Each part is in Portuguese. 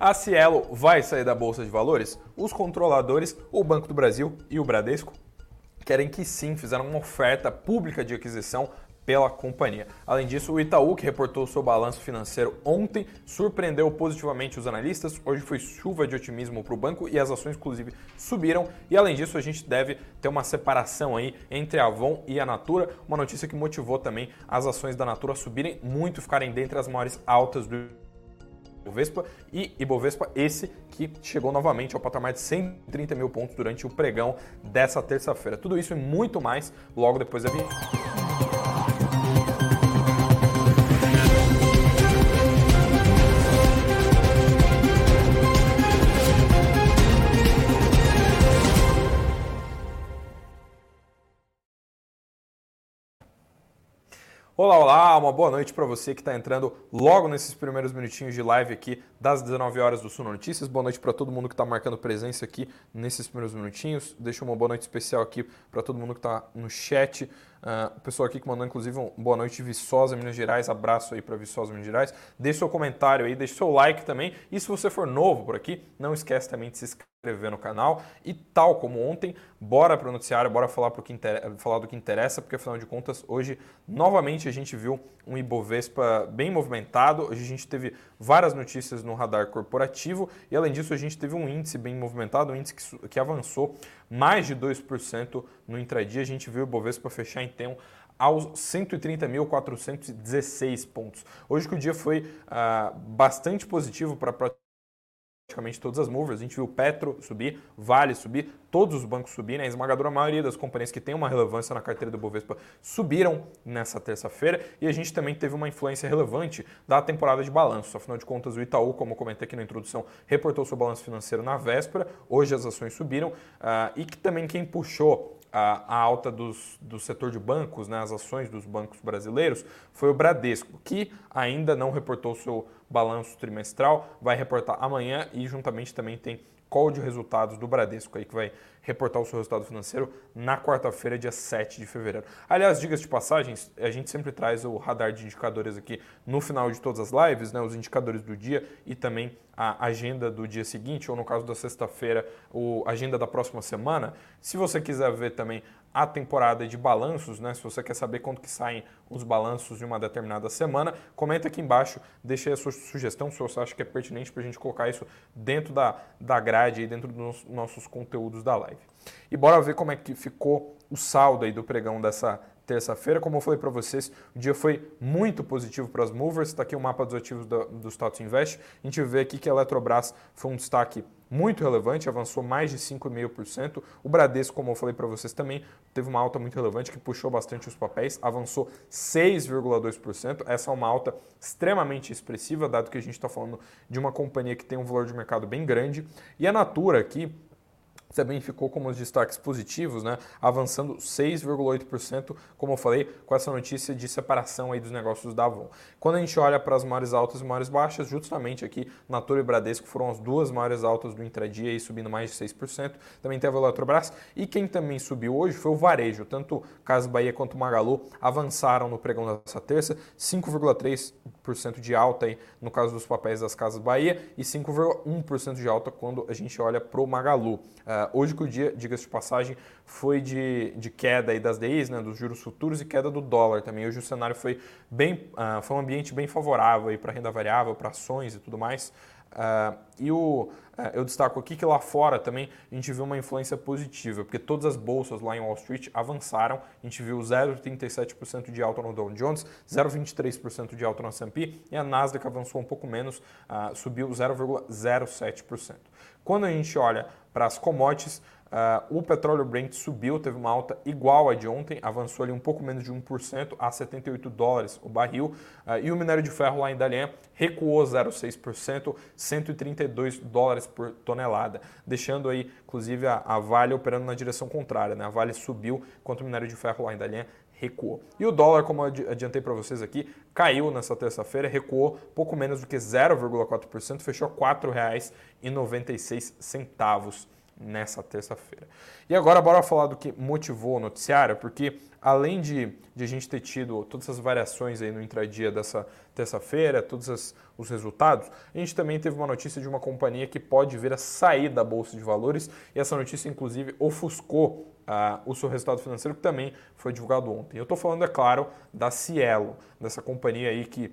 A Cielo vai sair da Bolsa de Valores? Os controladores, o Banco do Brasil e o Bradesco querem que sim, fizeram uma oferta pública de aquisição pela companhia. Além disso, o Itaú, que reportou seu balanço financeiro ontem, surpreendeu positivamente os analistas. Hoje foi chuva de otimismo para o banco e as ações, inclusive, subiram. E além disso, a gente deve ter uma separação aí entre a Avon e a Natura, uma notícia que motivou também as ações da Natura a subirem muito, ficarem dentre as maiores altas do Ibovespa e Ibovespa esse que chegou novamente ao patamar de 130 mil pontos durante o pregão dessa terça-feira. Tudo isso e muito mais logo depois da vinheta. Olá, olá, uma boa noite para você que está entrando logo nesses primeiros minutinhos de live aqui das 19 horas do Suno Notícias. Boa noite para todo mundo que está marcando presença aqui nesses primeiros minutinhos. Deixa uma boa noite especial aqui para todo mundo que está no chat. Uh, o pessoal aqui que mandou, inclusive, um boa noite, Viçosa, Minas Gerais. Abraço aí para Viçosa, Minas Gerais. Deixe seu comentário aí, deixe seu like também. E se você for novo por aqui, não esquece também de se inscrever no canal. E tal como ontem, bora para o noticiário, bora falar, pro que falar do que interessa, porque afinal de contas, hoje, novamente, a gente viu um Ibovespa bem movimentado. Hoje a gente teve várias notícias no radar corporativo e, além disso, a gente teve um índice bem movimentado, um índice que, que avançou mais de 2% no intradia. A gente viu o Bovespa fechar então aos 130.416 pontos. Hoje que o dia foi uh, bastante positivo para praticamente todas as movers. A gente viu Petro subir, Vale subir, todos os bancos subirem. A esmagadora maioria das companhias que têm uma relevância na carteira do Bovespa subiram nessa terça-feira. E a gente também teve uma influência relevante da temporada de balanço. Afinal de contas, o Itaú, como eu comentei aqui na introdução, reportou seu balanço financeiro na véspera. Hoje as ações subiram. Uh, e que também quem puxou a, a, alta dos, do setor de bancos, né, as ações dos bancos brasileiros, foi o Bradesco, que ainda não reportou seu balanço trimestral, vai reportar amanhã e juntamente também tem call de resultados do Bradesco aí que vai reportar o seu resultado financeiro na quarta-feira, dia 7 de fevereiro. Aliás, dicas de passagens, a gente sempre traz o radar de indicadores aqui no final de todas as lives, né, os indicadores do dia e também a agenda do dia seguinte, ou no caso da sexta-feira, a agenda da próxima semana. Se você quiser ver também a temporada de balanços, né? Se você quer saber quanto que saem os balanços de uma determinada semana, comenta aqui embaixo, deixa aí a sua sugestão, se você acha que é pertinente para a gente colocar isso dentro da, da grade, dentro dos nossos conteúdos da live. E bora ver como é que ficou o saldo aí do pregão dessa terça-feira. Como eu falei para vocês, o dia foi muito positivo para as movers. Está aqui o mapa dos ativos do, do Status Invest. A gente vê aqui que a Eletrobras foi um destaque muito relevante, avançou mais de 5,5%. O Bradesco, como eu falei para vocês também, teve uma alta muito relevante que puxou bastante os papéis, avançou 6,2%. Essa é uma alta extremamente expressiva, dado que a gente está falando de uma companhia que tem um valor de mercado bem grande. E a Natura aqui, também ficou como os destaques positivos, né? avançando 6,8%, como eu falei, com essa notícia de separação aí dos negócios da Avon. Quando a gente olha para as maiores altas e maiores baixas, justamente aqui, Natura e Bradesco foram as duas maiores altas do intradia, aí, subindo mais de 6%. Também teve a Eletrobras. E quem também subiu hoje foi o Varejo. Tanto Casa Bahia quanto Magalu avançaram no pregão dessa terça, 5,3% de alta aí, no caso dos papéis das Casas Bahia e 5,1% de alta quando a gente olha para o Magalu. Uh, Uh, hoje que o dia, diga-se de passagem, foi de, de queda aí das DIs, né, dos juros futuros e queda do dólar também. Hoje o cenário foi bem, uh, foi um ambiente bem favorável para renda variável, para ações e tudo mais. Uh, e o, eu destaco aqui que lá fora também a gente viu uma influência positiva, porque todas as bolsas lá em Wall Street avançaram. A gente viu 0,37% de alta no Dow Jones, 0,23% de alta no S&P e a Nasdaq avançou um pouco menos, subiu 0,07%. Quando a gente olha para as commodities, uh, o petróleo Brent subiu, teve uma alta igual a de ontem, avançou ali um pouco menos de 1% a 78 dólares o barril. Uh, e o minério de ferro lá em Dalian recuou 0,6%, 132 dólares por tonelada, deixando aí, inclusive, a, a Vale operando na direção contrária. Né? A Vale subiu, enquanto o minério de ferro lá em Dalian recuou. E o dólar, como eu adiantei para vocês aqui, caiu nessa terça-feira, recuou pouco menos do que 0,4%, fechou R$ 4,96 nessa terça-feira. E agora bora falar do que motivou o noticiário, porque além de, de a gente ter tido todas essas variações aí no intradia dessa terça-feira, todos as, os resultados, a gente também teve uma notícia de uma companhia que pode vir a sair da Bolsa de Valores, e essa notícia inclusive ofuscou Uh, o seu resultado financeiro, que também foi divulgado ontem. Eu estou falando, é claro, da Cielo, dessa companhia aí que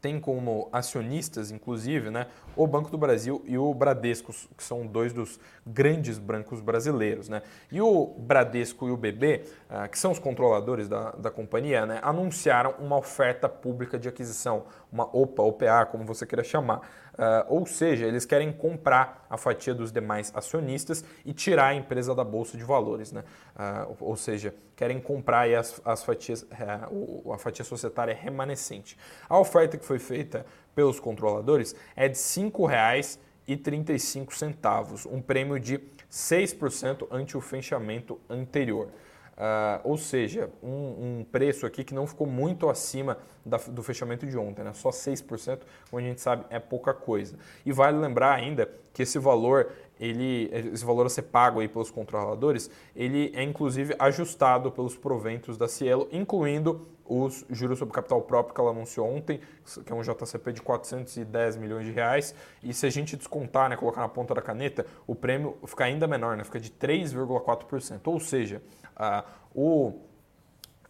tem como acionistas, inclusive, né, o Banco do Brasil e o Bradesco, que são dois dos grandes bancos brasileiros. Né? E o Bradesco e o BB, ah, que são os controladores da, da companhia, né, anunciaram uma oferta pública de aquisição, uma OPA, OPA, como você queira chamar. Uh, ou seja, eles querem comprar a fatia dos demais acionistas e tirar a empresa da bolsa de valores, né? Uh, ou seja, querem comprar as, as fatias, uh, a fatia societária remanescente. A oferta que foi feita pelos controladores é de R$ 5,35, um prêmio de 6% ante o fechamento anterior. Uh, ou seja, um, um, preço aqui que não ficou muito acima da, do fechamento de ontem, né? só 6%, como a gente sabe, é pouca coisa. E vale lembrar ainda que esse valor, ele, esse valor a ser pago aí pelos controladores, ele é inclusive ajustado pelos proventos da Cielo, incluindo os juros sobre capital próprio que ela anunciou ontem, que é um JCP de 410 milhões de reais. E se a gente descontar, né, colocar na ponta da caneta, o prêmio fica ainda menor, né, fica de 3,4%. Ou seja, ah, o,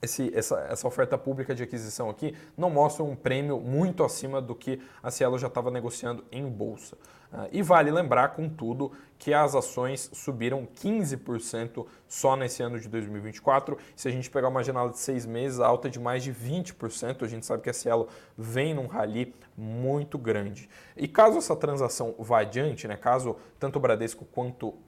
esse, essa, essa, oferta pública de aquisição aqui não mostra um prêmio muito acima do que a Cielo já estava negociando em bolsa. Uh, e vale lembrar, contudo, que as ações subiram 15% só nesse ano de 2024. Se a gente pegar uma janela de seis meses, alta de mais de 20%, a gente sabe que a Cielo vem num rally muito grande. E caso essa transação vá adiante, né, caso tanto o Bradesco quanto uh,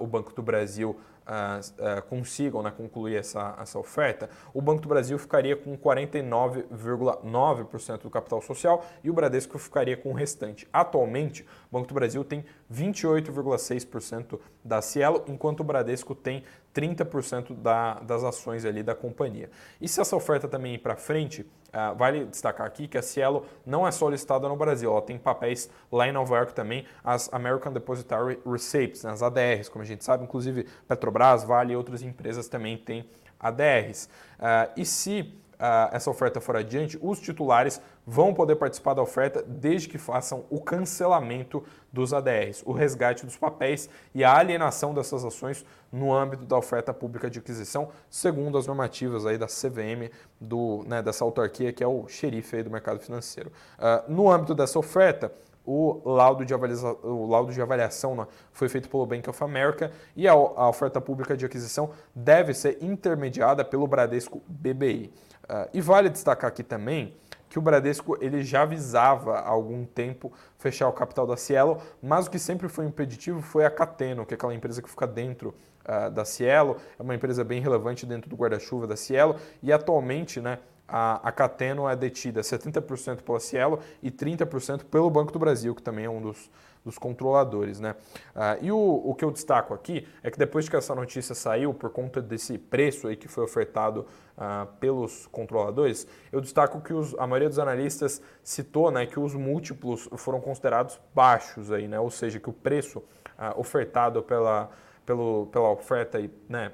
o Banco do Brasil uh, consigam né, concluir essa, essa oferta, o Banco do Brasil ficaria com 49,9% do capital social e o Bradesco ficaria com o restante. Atualmente, o Banco do Brasil tem 28,6% da Cielo, enquanto o Bradesco tem 30% da, das ações ali da companhia. E se essa oferta também ir para frente, uh, vale destacar aqui que a Cielo não é só listada no Brasil, ela tem papéis lá em Nova York também, as American Depository Receipts, né, as ADRs, como a gente sabe, inclusive Petrobras, Vale e outras empresas também têm ADRs. Uh, e se uh, essa oferta for adiante, os titulares vão poder participar da oferta desde que façam o cancelamento dos ADRs, o resgate dos papéis e a alienação dessas ações no âmbito da oferta pública de aquisição, segundo as normativas aí da CVM, do, né, dessa autarquia que é o xerife do mercado financeiro. Uh, no âmbito dessa oferta, o laudo de, avaliação, o laudo de avaliação né, foi feito pelo Bank of America e a, a, oferta pública de aquisição deve ser intermediada pelo Bradesco BBI. Uh, e vale destacar aqui também que o Bradesco ele já avisava há algum tempo fechar o capital da Cielo, mas o que sempre foi impeditivo foi a Cateno, que é aquela empresa que fica dentro uh, da Cielo, é uma empresa bem relevante dentro do guarda-chuva da Cielo, e atualmente né, a, a Cateno é detida 70% pela Cielo e 30% pelo Banco do Brasil, que também é um dos, dos controladores. Né? Ah, e o, o que eu destaco aqui é que depois que essa notícia saiu, por conta desse preço aí que foi ofertado ah, pelos controladores, eu destaco que os, a maioria dos analistas citou né, que os múltiplos foram considerados baixos, aí, né? ou seja, que o preço ah, ofertado pela, pelo, pela oferta aí, né,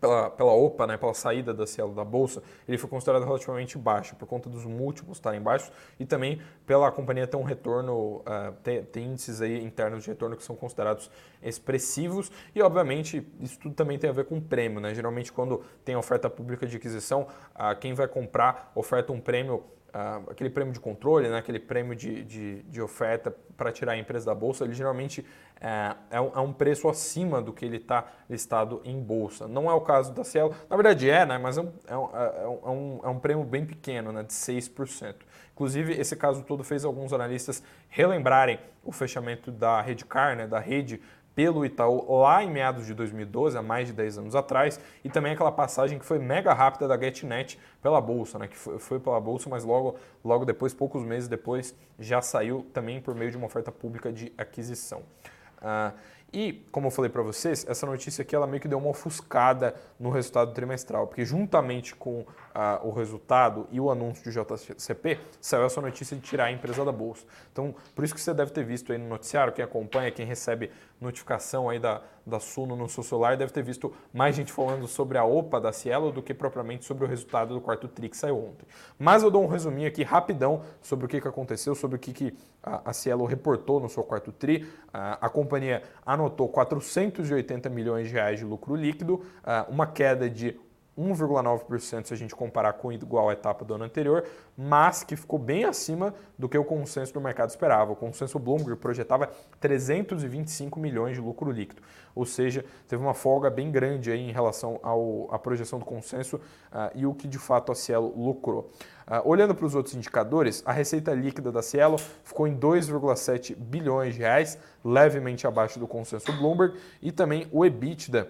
pela, pela OPA, né, pela saída da Cielo da Bolsa, ele foi considerado relativamente baixo, por conta dos múltiplos estarem baixos e também pela companhia ter um retorno, uh, ter, ter, índices aí internos de retorno que são considerados expressivos e, obviamente, isso tudo também tem a ver com prêmio. Né? Geralmente, quando tem oferta pública de aquisição, uh, quem vai comprar oferta um prêmio Aquele prêmio de controle, né, aquele prêmio de, de, de oferta para tirar a empresa da bolsa, ele geralmente é, é, um, é um preço acima do que ele está listado em bolsa. Não é o caso da Cielo, na verdade é, né, mas é um, é um, é um, é um prêmio bem pequeno, né, de 6%. Inclusive, esse caso todo fez alguns analistas relembrarem o fechamento da Redcar, né, da rede pelo Itaú lá em meados de 2012, há mais de 10 anos atrás, e também aquela passagem que foi mega rápida da GetNet pela bolsa, né, que foi, foi pela bolsa, mas logo, logo depois, poucos meses depois, já saiu também por meio de uma oferta pública de aquisição. Uh, E, como eu falei para vocês, essa notícia aqui ela meio que deu uma ofuscada no resultado trimestral, porque juntamente com uh, o resultado e o anúncio de JCP, saiu essa notícia de tirar a empresa da bolsa. Então, por isso que você deve ter visto aí no noticiário, quem acompanha, quem recebe notificação aí da, da Suno no seu celular, deve ter visto mais gente falando sobre a OPA da Cielo do que propriamente sobre o resultado do quarto TRI que saiu ontem. Mas eu dou um resuminho aqui rapidão sobre o que, que aconteceu, sobre o que, que a, Cielo reportou no seu quarto TRI. A companhia anotou 480 milhões de reais de lucro líquido, uma queda de 1,9% se a gente comparar com igual etapa do ano anterior, mas que ficou bem acima do que o consenso do mercado esperava. O consenso Bloomberg projetava 325 milhões de lucro líquido, ou seja, teve uma folga bem grande aí em relação à projeção do consenso uh, e o que de fato a Cielo lucrou. Uh, olhando para os outros indicadores, a receita líquida da Cielo ficou em 2,7 bilhões de reais, levemente abaixo do consenso Bloomberg, e também o EBITDA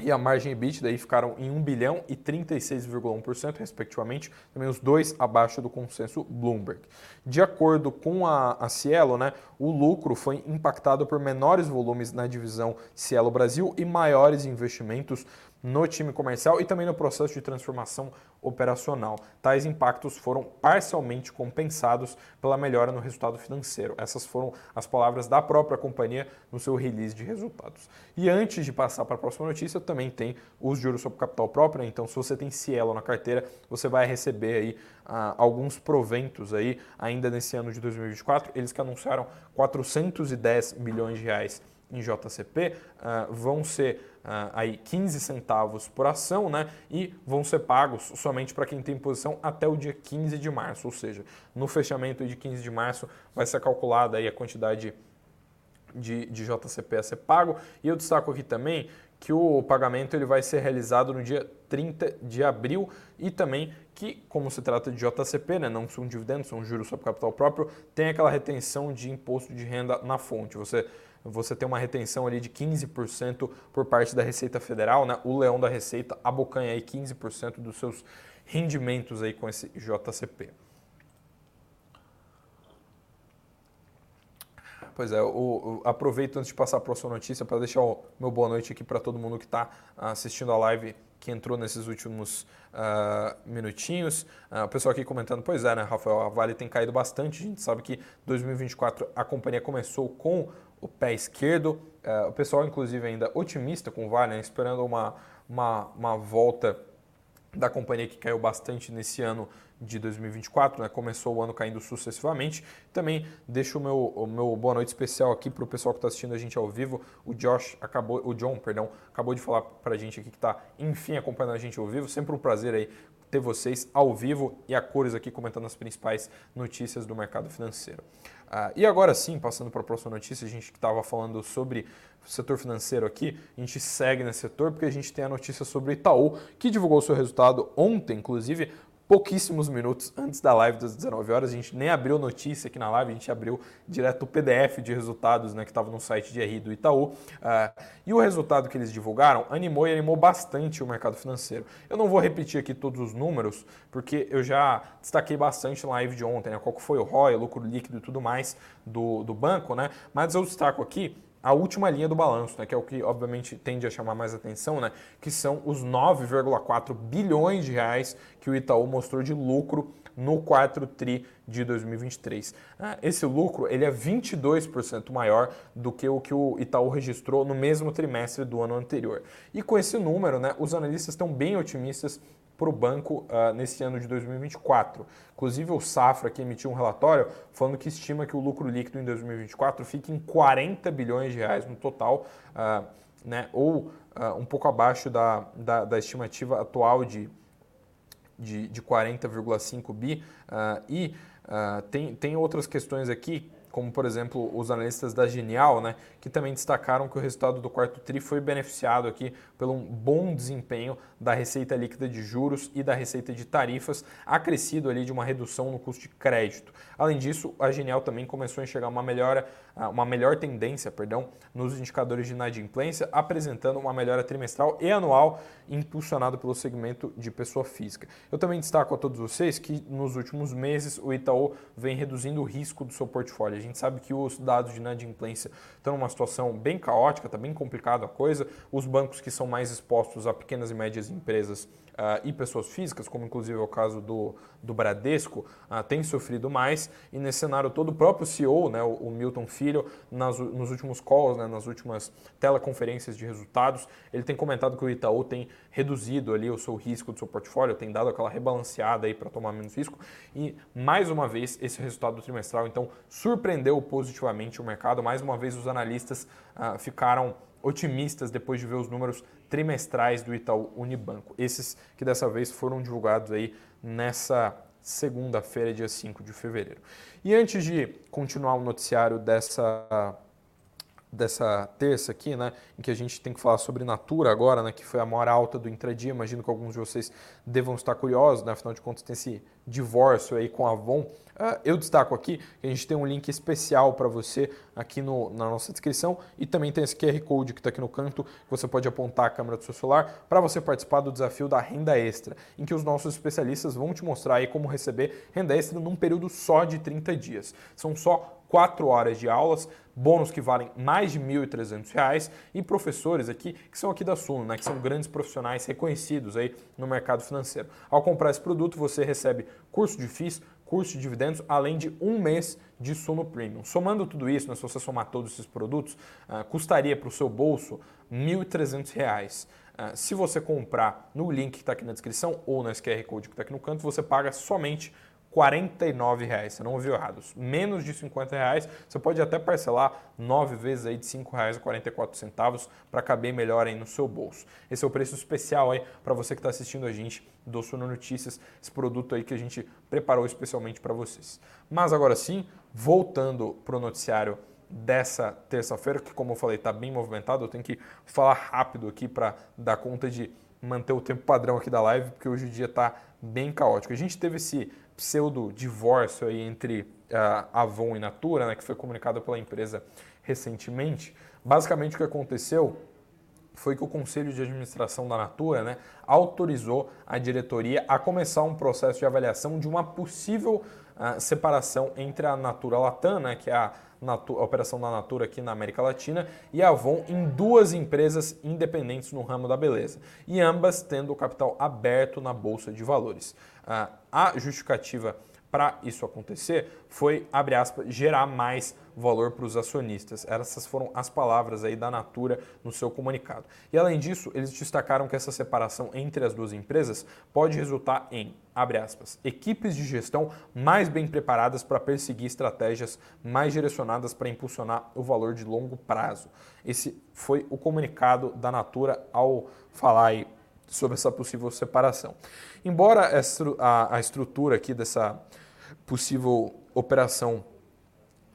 e a margem EBITDA daí ficaram em 1 bilhão e 36,1%, respectivamente, também os dois abaixo do consenso Bloomberg. De acordo com a, a Cielo, né, o lucro foi impactado por menores volumes na divisão Cielo Brasil e maiores investimentos no time comercial e também no processo de transformação operacional. Tais impactos foram parcialmente compensados pela melhora no resultado financeiro. Essas foram as palavras da própria companhia no seu release de resultados. E antes de passar para a próxima notícia, também tem os juros sobre capital próprio. Né? Então, se você tem Cielo na carteira, você vai receber aí ah, alguns proventos aí ainda nesse ano de 2024. Eles que anunciaram 410 milhões de reais em JCP uh, vão ser aí 15 centavos por ação, né? E vão ser pagos somente para quem tem posição até o dia 15 de março, ou seja, no fechamento de 15 de março vai ser calculada aí a quantidade de, de JCP a ser pago. E eu destaco aqui também que o pagamento ele vai ser realizado no dia 30 de abril e também que, como se trata de JCP, né, não são dividendos, são juros sobre capital próprio, tem aquela retenção de imposto de renda na fonte. Você você tem uma retenção ali de 15% por parte da Receita Federal, né? O leão da Receita abocanha aí 15% dos seus rendimentos aí com esse JCP. Pois é, eu, aproveito antes de passar a próxima notícia para deixar o meu boa noite aqui para todo mundo que está assistindo a live que entrou nesses últimos uh, minutinhos. Uh, o pessoal aqui comentando, pois é, né, Rafael, a Vale tem caído bastante. A gente sabe que 2024 a companhia começou com o pé esquerdo. Uh, o pessoal, inclusive, ainda otimista com o Vale, né, esperando uma, uma, uma volta da companhia que caiu bastante nesse ano de 2024, né? começou o ano caindo sucessivamente. Também deixo o meu, o meu boa noite especial aqui para o pessoal que está assistindo a gente ao vivo. O Josh acabou, o John, perdão, acabou de falar para a gente aqui que está, enfim, acompanhando a gente ao vivo. Sempre um prazer aí ter vocês ao vivo e a cores aqui comentando as principais notícias do mercado financeiro. Uh, e agora sim, passando para a próxima notícia, a gente que estava falando sobre o setor financeiro aqui, a gente segue nesse setor porque a gente tem a notícia sobre o Itaú, que divulgou seu resultado ontem, inclusive, pouquíssimos minutos antes da live das 19 horas. A gente nem abriu notícia aqui na live, a gente abriu direto o PDF de resultados né, que estava no site de RI do Itaú. Uh, e o resultado que eles divulgaram animou e animou bastante o mercado financeiro. Eu não vou repetir aqui todos os números, porque eu já destaquei bastante na live de ontem, né, qual foi o ROI, lucro líquido e tudo mais do, do banco, né? mas eu destaco aqui a última linha do balanço, né, que é o que obviamente tende a chamar mais atenção, né, que são os 9,4 bilhões de reais que o Itaú mostrou de lucro no quarto tri de 2023. Ah, esse lucro ele é 22% maior do que o que o Itaú registrou no mesmo trimestre do ano anterior. E com esse número, né, os analistas estão bem otimistas para o banco uh, nesse ano de 2024. Inclusive, o Safra que emitiu um relatório falando que estima que o lucro líquido em 2024 fique em 40 bilhões de reais no total, uh, né, ou uh, um pouco abaixo da, da, da estimativa atual de, de, de 40,5 bi. e tem, tem outras questões aqui como por exemplo os analistas da Genial, né, que também destacaram que o resultado do quarto TRI foi beneficiado aqui pelo um bom desempenho da receita líquida de juros e da receita de tarifas, acrescido ali de uma redução no custo de crédito. Além disso, a Genial também começou a enxergar uma melhora uma melhor tendência, perdão, nos indicadores de inadimplência, apresentando uma melhora trimestral e anual impulsionado pelo segmento de pessoa física. Eu também destaco a todos vocês que nos últimos meses o Itaú vem reduzindo o risco do seu portfólio. A gente sabe que os dados de inadimplência estão numa situação bem caótica, está bem complicada a coisa. Os bancos que são mais expostos a pequenas e médias empresas uh, e pessoas físicas, como inclusive é o caso do, do Bradesco, uh, tem sofrido mais. E nesse cenário todo, o próprio CEO, né, o, o Milton Filho, nas, nos últimos calls, né, nas últimas teleconferências de resultados, ele tem comentado que o Itaú tem reduzido ali o seu risco do seu portfólio, tem dado aquela rebalanceada aí para tomar menos risco. E mais uma vez, esse resultado trimestral então surpreendeu positivamente o mercado. Mais uma vez, os analistas uh, ficaram otimistas depois de ver os números trimestrais do Itaú Unibanco. Esses que dessa vez foram divulgados aí nessa segunda-feira, dia 5 de fevereiro. E antes de continuar o noticiário dessa dessa terça aqui, né, em que a gente tem que falar sobre Natura agora, né, que foi a maior alta do intradia. Imagino que alguns de vocês devam estar curiosos, né, afinal de contas tem esse divórcio aí com a Avon. Uh, eu destaco aqui que a gente tem um link especial para você aqui no, na nossa descrição e também tem esse QR Code que está aqui no canto que você pode apontar a câmera do seu celular para você participar do desafio da renda extra, em que os nossos especialistas vão te mostrar aí como receber renda extra num período só de 30 dias. São só 4 horas de aulas, bônus que valem mais de R$ 1.300 e professores aqui que são aqui da Suno, né, que são grandes profissionais reconhecidos aí no mercado financeiro. Ao comprar esse produto, você recebe curso de FIIs, curso de dividendos, além de um mês de Suno Premium. Somando tudo isso, né, se você somar todos esses produtos, uh, custaria para o seu bolso R$ 1.300. Uh, se você comprar no link que está aqui na descrição ou no QR Code que está aqui no canto, você paga somente 49 reais. Você não ouviu errado. Menos de 50 reais. Você pode até parcelar nove vezes aí de 5 reais e 44 centavos para caber melhor aí no seu bolso. Esse é o preço especial aí para você que está assistindo a gente do Suno Notícias, esse produto aí que a gente preparou especialmente para vocês. Mas agora sim, voltando para o noticiário dessa terça-feira, que como eu falei está bem movimentado, eu tenho que falar rápido aqui para dar conta de manter o tempo padrão aqui da live, porque hoje o dia está bem caótico. A gente teve esse pseudo-divórcio aí entre uh, Avon e Natura, né, que foi comunicado pela empresa recentemente. Basicamente o que aconteceu foi que o Conselho de Administração da Natura né, autorizou a diretoria a começar um processo de avaliação de uma possível uh, separação entre a Natura Latam, né, que é a, a, operação da Natura aqui na América Latina, e a Avon em duas empresas independentes no ramo da beleza, e ambas tendo o capital aberto na Bolsa de Valores. A justificativa para isso acontecer foi, abre aspas, gerar mais valor para os acionistas. Essas foram as palavras aí da Natura no seu comunicado. E além disso, eles destacaram que essa separação entre as duas empresas pode resultar em, abre aspas, equipes de gestão mais bem preparadas para perseguir estratégias mais direcionadas para impulsionar o valor de longo prazo. Esse foi o comunicado da Natura ao falar aí sobre essa possível separação. Embora a, estrutura aqui dessa possível operação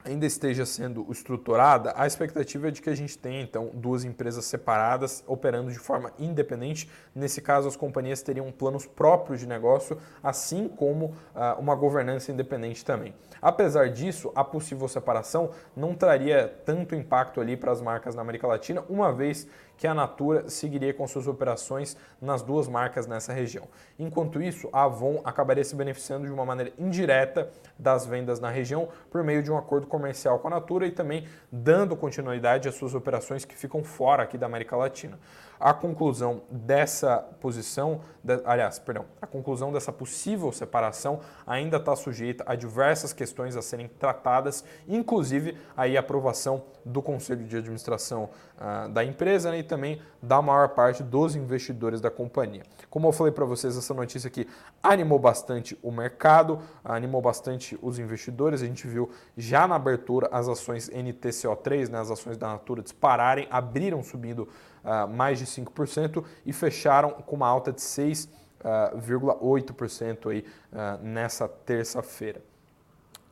ainda esteja sendo estruturada, a expectativa é de que a gente tenha então duas empresas separadas operando de forma independente. Nesse caso, as companhias teriam planos próprios de negócio, assim como uh, uma governança independente também. Apesar disso, a possível separação não traria tanto impacto ali para as marcas na América Latina, uma vez que a Natura seguiria com suas operações nas duas marcas nessa região. Enquanto isso, a Avon acabaria se beneficiando de uma maneira indireta das vendas na região por meio de um acordo comercial com a Natura e também dando continuidade às suas operações que ficam fora aqui da América Latina. A conclusão dessa posição, de, aliás, perdão, a conclusão dessa possível separação ainda está sujeita a diversas questões a serem tratadas, inclusive aí a aprovação do Conselho de Administração uh, da empresa né, também da maior parte dos investidores da companhia. Como eu falei para vocês, essa notícia aqui animou bastante o mercado, animou bastante os investidores. A gente viu já na abertura as ações NTCO3, né, as ações da Natura dispararem, abriram subindo uh, mais de 5% e fecharam com uma alta de 6,8% uh, aí, uh, nessa terça-feira.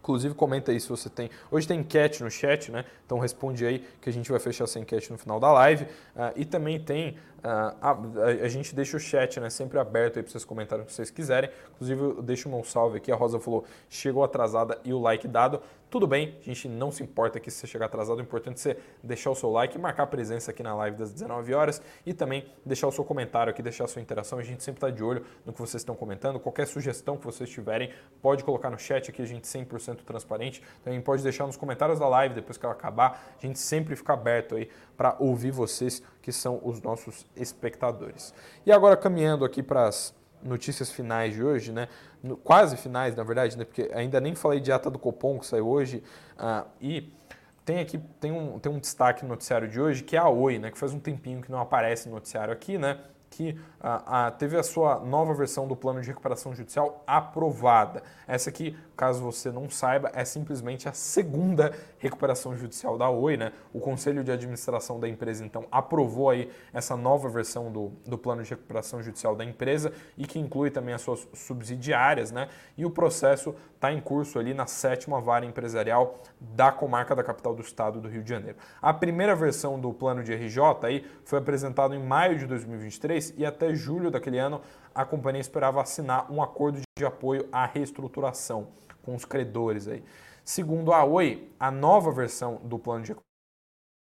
Inclusive, comenta aí se você tem. Hoje tem enquete no chat, né? Então responde aí que a gente vai fechar essa enquete no final da live. Uh, e também tem a, a, a, gente deixa o chat né, sempre aberto aí para vocês comentarem o que vocês quiserem. Inclusive, eu deixo um salve aqui. A Rosa falou: chegou atrasada e o like dado. Tudo bem, a gente não se importa que você chegar atrasado, o importante é você deixar o seu like, marcar presença aqui na live das 19 horas e também deixar o seu comentário aqui, deixar a sua interação. A gente sempre está de olho no que vocês estão comentando. Qualquer sugestão que vocês tiverem, pode colocar no chat aqui, a gente 100% transparente. Também pode deixar nos comentários da live depois que ela acabar. A gente sempre fica aberto aí para ouvir vocês, que são os nossos espectadores. E agora caminhando aqui para as notícias finais de hoje, né? quase finais, na verdade, né? porque ainda nem falei de ata do Copom que saiu hoje. Uh, e tem aqui tem um, tem um destaque no noticiário de hoje que é a Oi, né? que faz um tempinho que não aparece no noticiário aqui, né? Que teve a sua nova versão do plano de recuperação judicial aprovada. Essa aqui caso você não saiba, é simplesmente a segunda recuperação judicial da Oi, né? O Conselho de Administração da empresa, então, aprovou aí essa nova versão do, do plano de recuperação judicial da empresa e que inclui também as suas subsidiárias, né? E o processo está em curso ali na sétima vara empresarial da comarca da capital do estado do Rio de Janeiro. A primeira versão do plano de RJ aí foi apresentada em maio de 2023 e até julho daquele ano a companhia esperava assinar um acordo de apoio à reestruturação com os credores aí. Segundo a Oi, a nova versão do plano de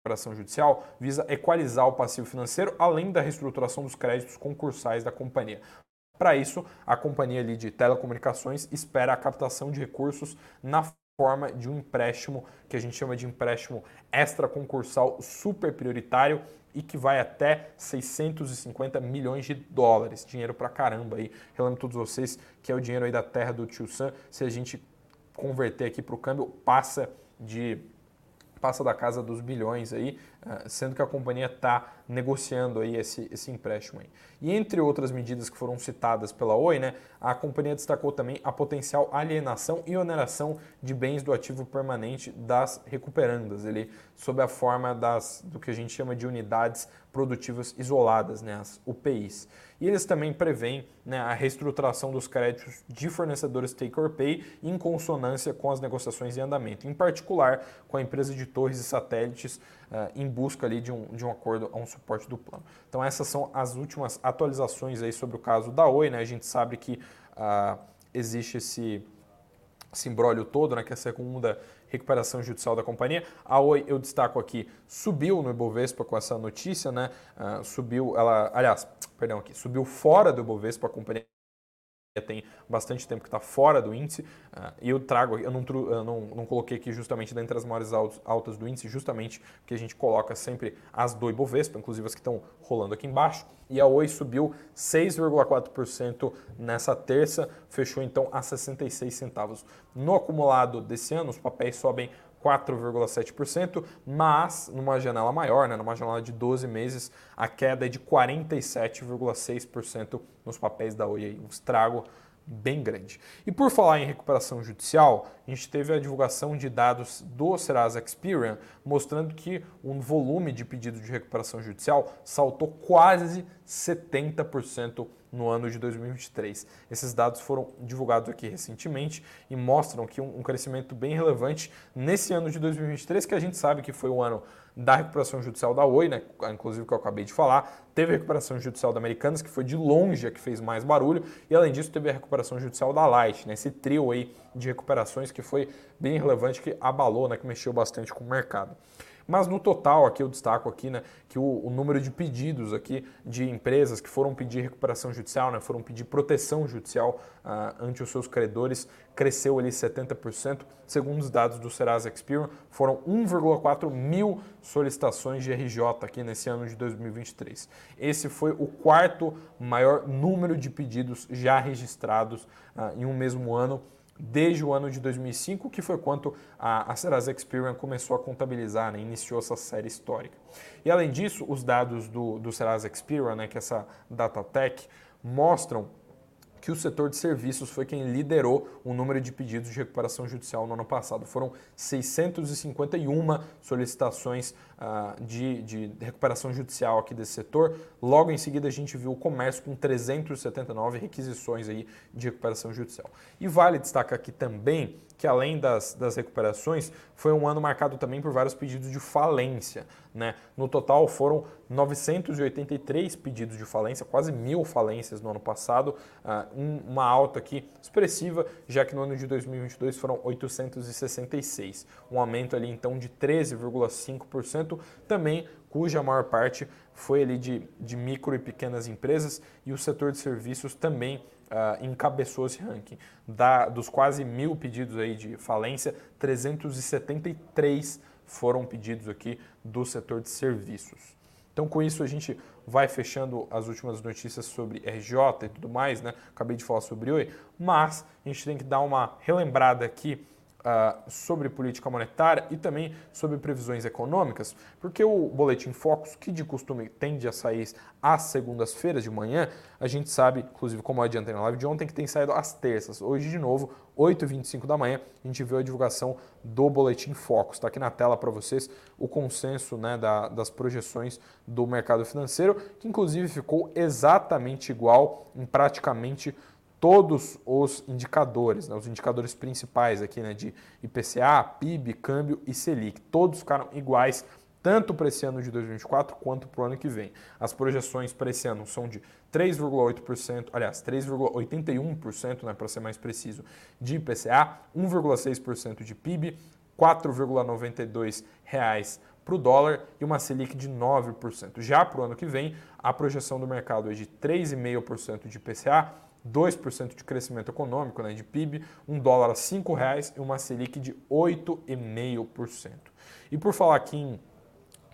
recuperação judicial visa equalizar o passivo financeiro além da reestruturação dos créditos concursais da companhia. Para isso, a companhia de telecomunicações espera a captação de recursos na forma de um empréstimo que a gente chama de empréstimo extra concursal super prioritário e que vai até 650 milhões de dólares. Dinheiro pra caramba aí. Relembro todos vocês que é o dinheiro aí da terra do Tio Sam. Se a gente converter aqui para o câmbio, passa de passa da casa dos bilhões aí, sendo que a companhia está negociando aí esse, esse empréstimo aí. E entre outras medidas que foram citadas pela Oi, né, a companhia destacou também a potencial alienação e oneração de bens do ativo permanente das recuperandas, ele sob a forma das do que a gente chama de unidades produtivas isoladas, né, as UPIs. E eles também preveem né, a reestruturação dos créditos de fornecedores take or pay em consonância com as negociações em andamento, em particular com a empresa de torres e satélites uh, em busca ali de um, de um acordo a um suporte do plano. Então essas são as últimas atualizações aí sobre o caso da Oi. Né? A gente sabe que uh, existe esse, esse imbróglio todo, né, que a segunda recuperação judicial da companhia. A Oi, eu destaco aqui, subiu no Ibovespa com essa notícia, né? Uh, subiu, ela, aliás, perdão aqui, subiu fora do Ibovespa a companhia tem bastante tempo que está fora do índice, uh, e eu trago, eu, não, eu não, não, coloquei aqui justamente dentre as maiores altas do índice, justamente porque a gente coloca sempre as do Ibovespa, inclusive as que estão rolando aqui embaixo, e a Oi subiu 6,4% nessa terça, fechou então a 66 centavos. No acumulado desse ano, os papéis sobem 4,7%, mas numa janela maior, né, numa janela de 12 meses, a queda é de 47,6% nos papéis da Oi, um estrago bem grande. E por falar em recuperação judicial, a gente teve a divulgação de dados do Serasa Experian mostrando que o volume de pedidos de recuperação judicial saltou quase 70% no ano de 2023. Esses dados foram divulgados aqui recentemente e mostram que um, crescimento bem relevante nesse ano de 2023, que a gente sabe que foi o ano da recuperação judicial da Oi, né? inclusive que eu acabei de falar, teve a recuperação judicial da Americanas, que foi de longe a que fez mais barulho, e além disso teve a recuperação judicial da Light, né? esse trio aí de recuperações que foi bem relevante, que abalou, né? que mexeu bastante com o mercado. Mas no total, aqui eu destaco aqui, né, que o, o, número de pedidos aqui de empresas que foram pedir recuperação judicial, né, foram pedir proteção judicial uh, ante os seus credores, cresceu ali 70%. Segundo os dados do Serasa Experian, foram 1,4 mil solicitações de RJ aqui nesse ano de 2023. Esse foi o quarto maior número de pedidos já registrados uh, em um mesmo ano desde o ano de 2005, que foi quando a, a Serasa Experian começou a contabilizar, né, iniciou essa série histórica. E além disso, os dados do, do Serasa Experian, né, que é essa Datatech, mostram que o setor de serviços foi quem liderou o número de pedidos de recuperação judicial no ano passado. Foram 651 solicitações de, de recuperação judicial aqui desse setor. Logo em seguida, a gente viu o comércio com 379 requisições aí de recuperação judicial. E vale destacar aqui também que além das, das recuperações, foi um ano marcado também por vários pedidos de falência. Né? No total foram 983 pedidos de falência, quase mil falências no ano passado, um, uma alta aqui expressiva, já que no ano de 2022 foram 866, um aumento ali então de 13,5%, também cuja maior parte foi ali de, de micro e pequenas empresas e o setor de serviços também uh, encabeçou esse ranking. Da, dos quase mil pedidos aí de falência, 373 foram pedidos aqui do setor de serviços. Então, com isso, a gente vai fechando as últimas notícias sobre RJ e tudo mais, né? Acabei de falar sobre Oi, mas a gente tem que dar uma relembrada aqui uh, sobre política monetária e também sobre previsões econômicas, porque o Boletim Focus, que de costume tende a sair às segundas-feiras de manhã, a gente sabe, inclusive como eu adiantei na live de ontem, que tem saído às terças. Hoje, de novo, 8h25 da manhã, a gente viu a divulgação do Boletim Focus. Está aqui na tela para vocês o consenso né, da, das projeções do mercado financeiro, que inclusive ficou exatamente igual em praticamente todos os indicadores, né, os indicadores principais aqui né, de IPCA, PIB, câmbio e Selic, todos ficaram iguais tanto para esse ano de 2024 quanto para o ano que vem. As projeções para esse ano são de 3,8%, aliás, 3,81%, né, para ser mais preciso, de IPCA, 1,6% de PIB, 4,92 reais para o dólar e uma Selic de 9%. Já para o ano que vem, a projeção do mercado é de 3,5% de IPCA, 2% de crescimento econômico, né, de PIB, um dólar a R$ reais e uma Selic de 8,5%. E por falar aqui em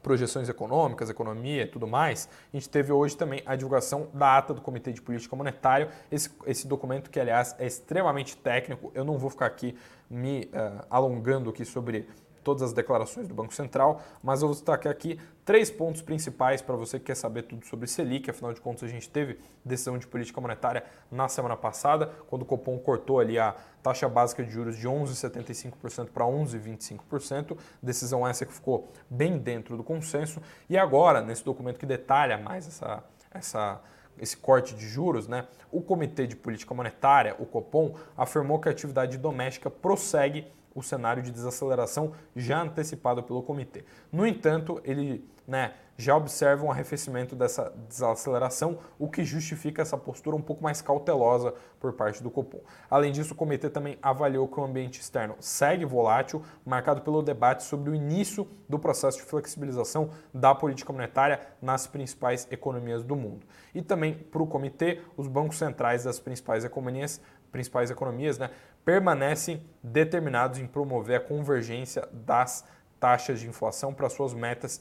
projeções econômicas, economia e tudo mais, a gente teve hoje também a divulgação da ata do Comitê de Política Monetária, esse, esse documento que, aliás, é extremamente técnico, eu não vou ficar aqui me uh, alongando aqui sobre todas as declarações do Banco Central, mas eu vou destacar aqui três pontos principais para você que quer saber tudo sobre Selic. Afinal de contas, a gente teve decisão de política monetária na semana passada, quando o Copom cortou ali a taxa básica de juros de 11,75% para 11,25%. Decisão essa que ficou bem dentro do consenso. E agora, nesse documento que detalha mais essa, essa esse corte de juros, né, o Comitê de Política Monetária, o Copom, afirmou que a atividade doméstica prossegue o cenário de desaceleração já antecipado pelo comitê. No entanto, ele né, já observa um arrefecimento dessa desaceleração, o que justifica essa postura um pouco mais cautelosa por parte do Copom. Além disso, o comitê também avaliou que o ambiente externo segue volátil, marcado pelo debate sobre o início do processo de flexibilização da política monetária nas principais economias do mundo. E também para o comitê, os bancos centrais das principais economias principais economias, né, permanecem determinados em promover a convergência das taxas de inflação para suas metas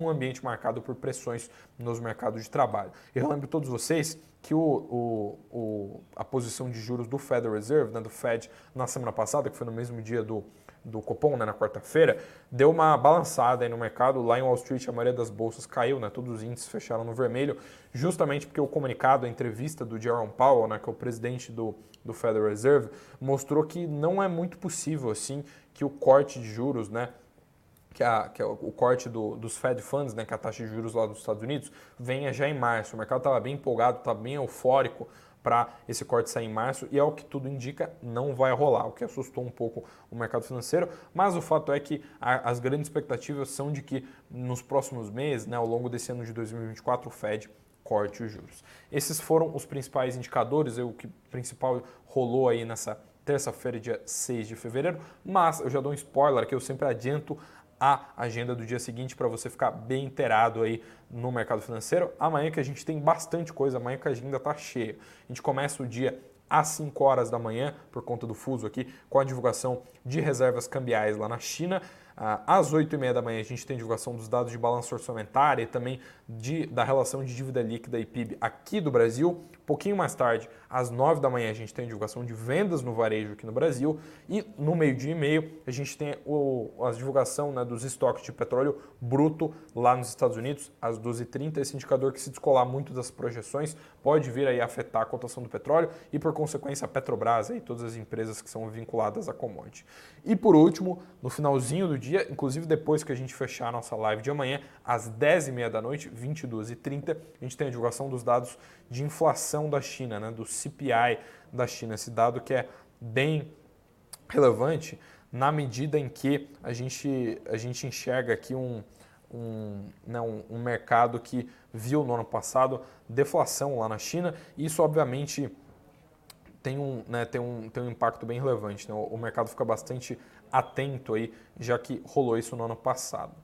um ambiente marcado por pressões nos mercados de trabalho. Eu lembro todos vocês que o, o, o, a posição de juros do Federal Reserve, né, do Fed, na semana passada, que foi no mesmo dia do, do Copom, né, na quarta-feira, deu uma balançada no mercado. Lá em Wall Street, a maioria das bolsas caiu, né, todos os índices fecharam no vermelho, justamente porque o comunicado, a entrevista do Jerome Powell, né, que é o presidente do, do Federal Reserve, mostrou que não é muito possível assim que o corte de juros, né, que, a, que é o corte do, dos Fed Funds, né, que é a taxa de juros lá dos Estados Unidos, venha já em março. O mercado estava bem empolgado, estava bem eufórico para esse corte sair em março e é o que tudo indica, não vai rolar, o que assustou um pouco o mercado financeiro, mas o fato é que a, as grandes expectativas são de que nos próximos meses, né, ao longo desse ano de 2024, o Fed corte os juros. Esses foram os principais indicadores, o que principal rolou aí nessa terça-feira, dia 6 de fevereiro, mas eu já dou um spoiler que eu sempre adianto a agenda do dia seguinte para você ficar bem inteirado aí no mercado financeiro. Amanhã que a gente tem bastante coisa, amanhã que a agenda está cheia. A gente começa o dia às 5 horas da manhã, por conta do fuso aqui, com a divulgação de reservas cambiais lá na China. Às 8h30 da manhã a gente tem divulgação dos dados de balanço orçamentário e também de, da relação de dívida líquida e PIB aqui do Brasil. Um pouquinho mais tarde, às 9 da manhã, a gente tem divulgação de vendas no varejo aqui no Brasil. E no meio-dia e meio, a gente tem o, a divulgação né, dos estoques de petróleo bruto lá nos Estados Unidos, às 12h30. Esse indicador que se descolar muito das projeções pode vir aí afetar a cotação do petróleo e, por consequência, a Petrobras e todas as empresas que são vinculadas à commodity. E por último, no finalzinho do dia, inclusive depois que a gente fechar a nossa live de amanhã, às 10h30 da noite, 22h30, a gente tem a divulgação dos dados de inflação da China, né, do CPI da China, esse dado que é bem relevante na medida em que a gente, a gente enxerga aqui um, um, né, um, um mercado que viu no ano passado deflação lá na China, e isso obviamente tem um, né, tem um, tem um impacto bem relevante. Né? O mercado fica bastante atento aí, já que rolou isso no ano passado.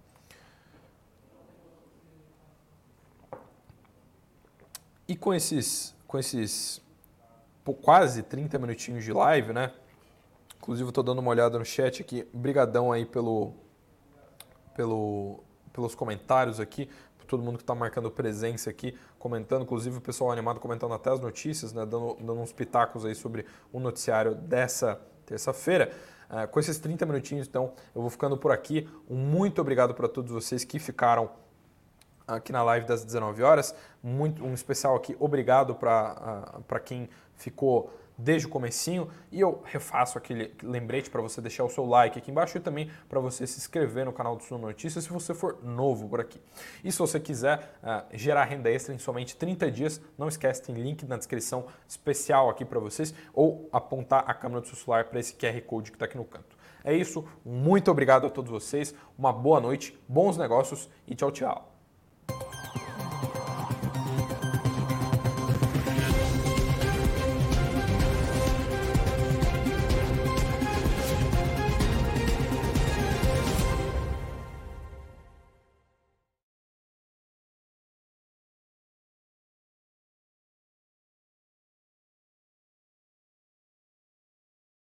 E com esses, com esses quase 30 minutinhos de live, né? Inclusive estou dando uma olhada no chat aqui. Brigadão aí pelo, pelo, pelos comentários aqui todo mundo que está marcando presença aqui, comentando, inclusive o pessoal animado comentando até as notícias, né, dando, dando uns pitacos aí sobre o noticiário dessa terça-feira. Uh, com esses 30 minutinhos, então, eu vou ficando por aqui. Um muito obrigado para todos vocês que ficaram aqui na live das 19 horas. Muito, um especial aqui, obrigado para uh, quem ficou desde o comecinho e eu refaço aquele lembrete para você deixar o seu like aqui embaixo e também para você se inscrever no canal do Sul Notícias se você for novo por aqui. E se você quiser uh, gerar renda extra em somente 30 dias, não esquece, tem link na descrição especial aqui para vocês ou apontar a câmera do seu celular para esse QR Code que está aqui no canto. É isso, muito obrigado a todos vocês, uma boa noite, bons negócios e tchau, tchau.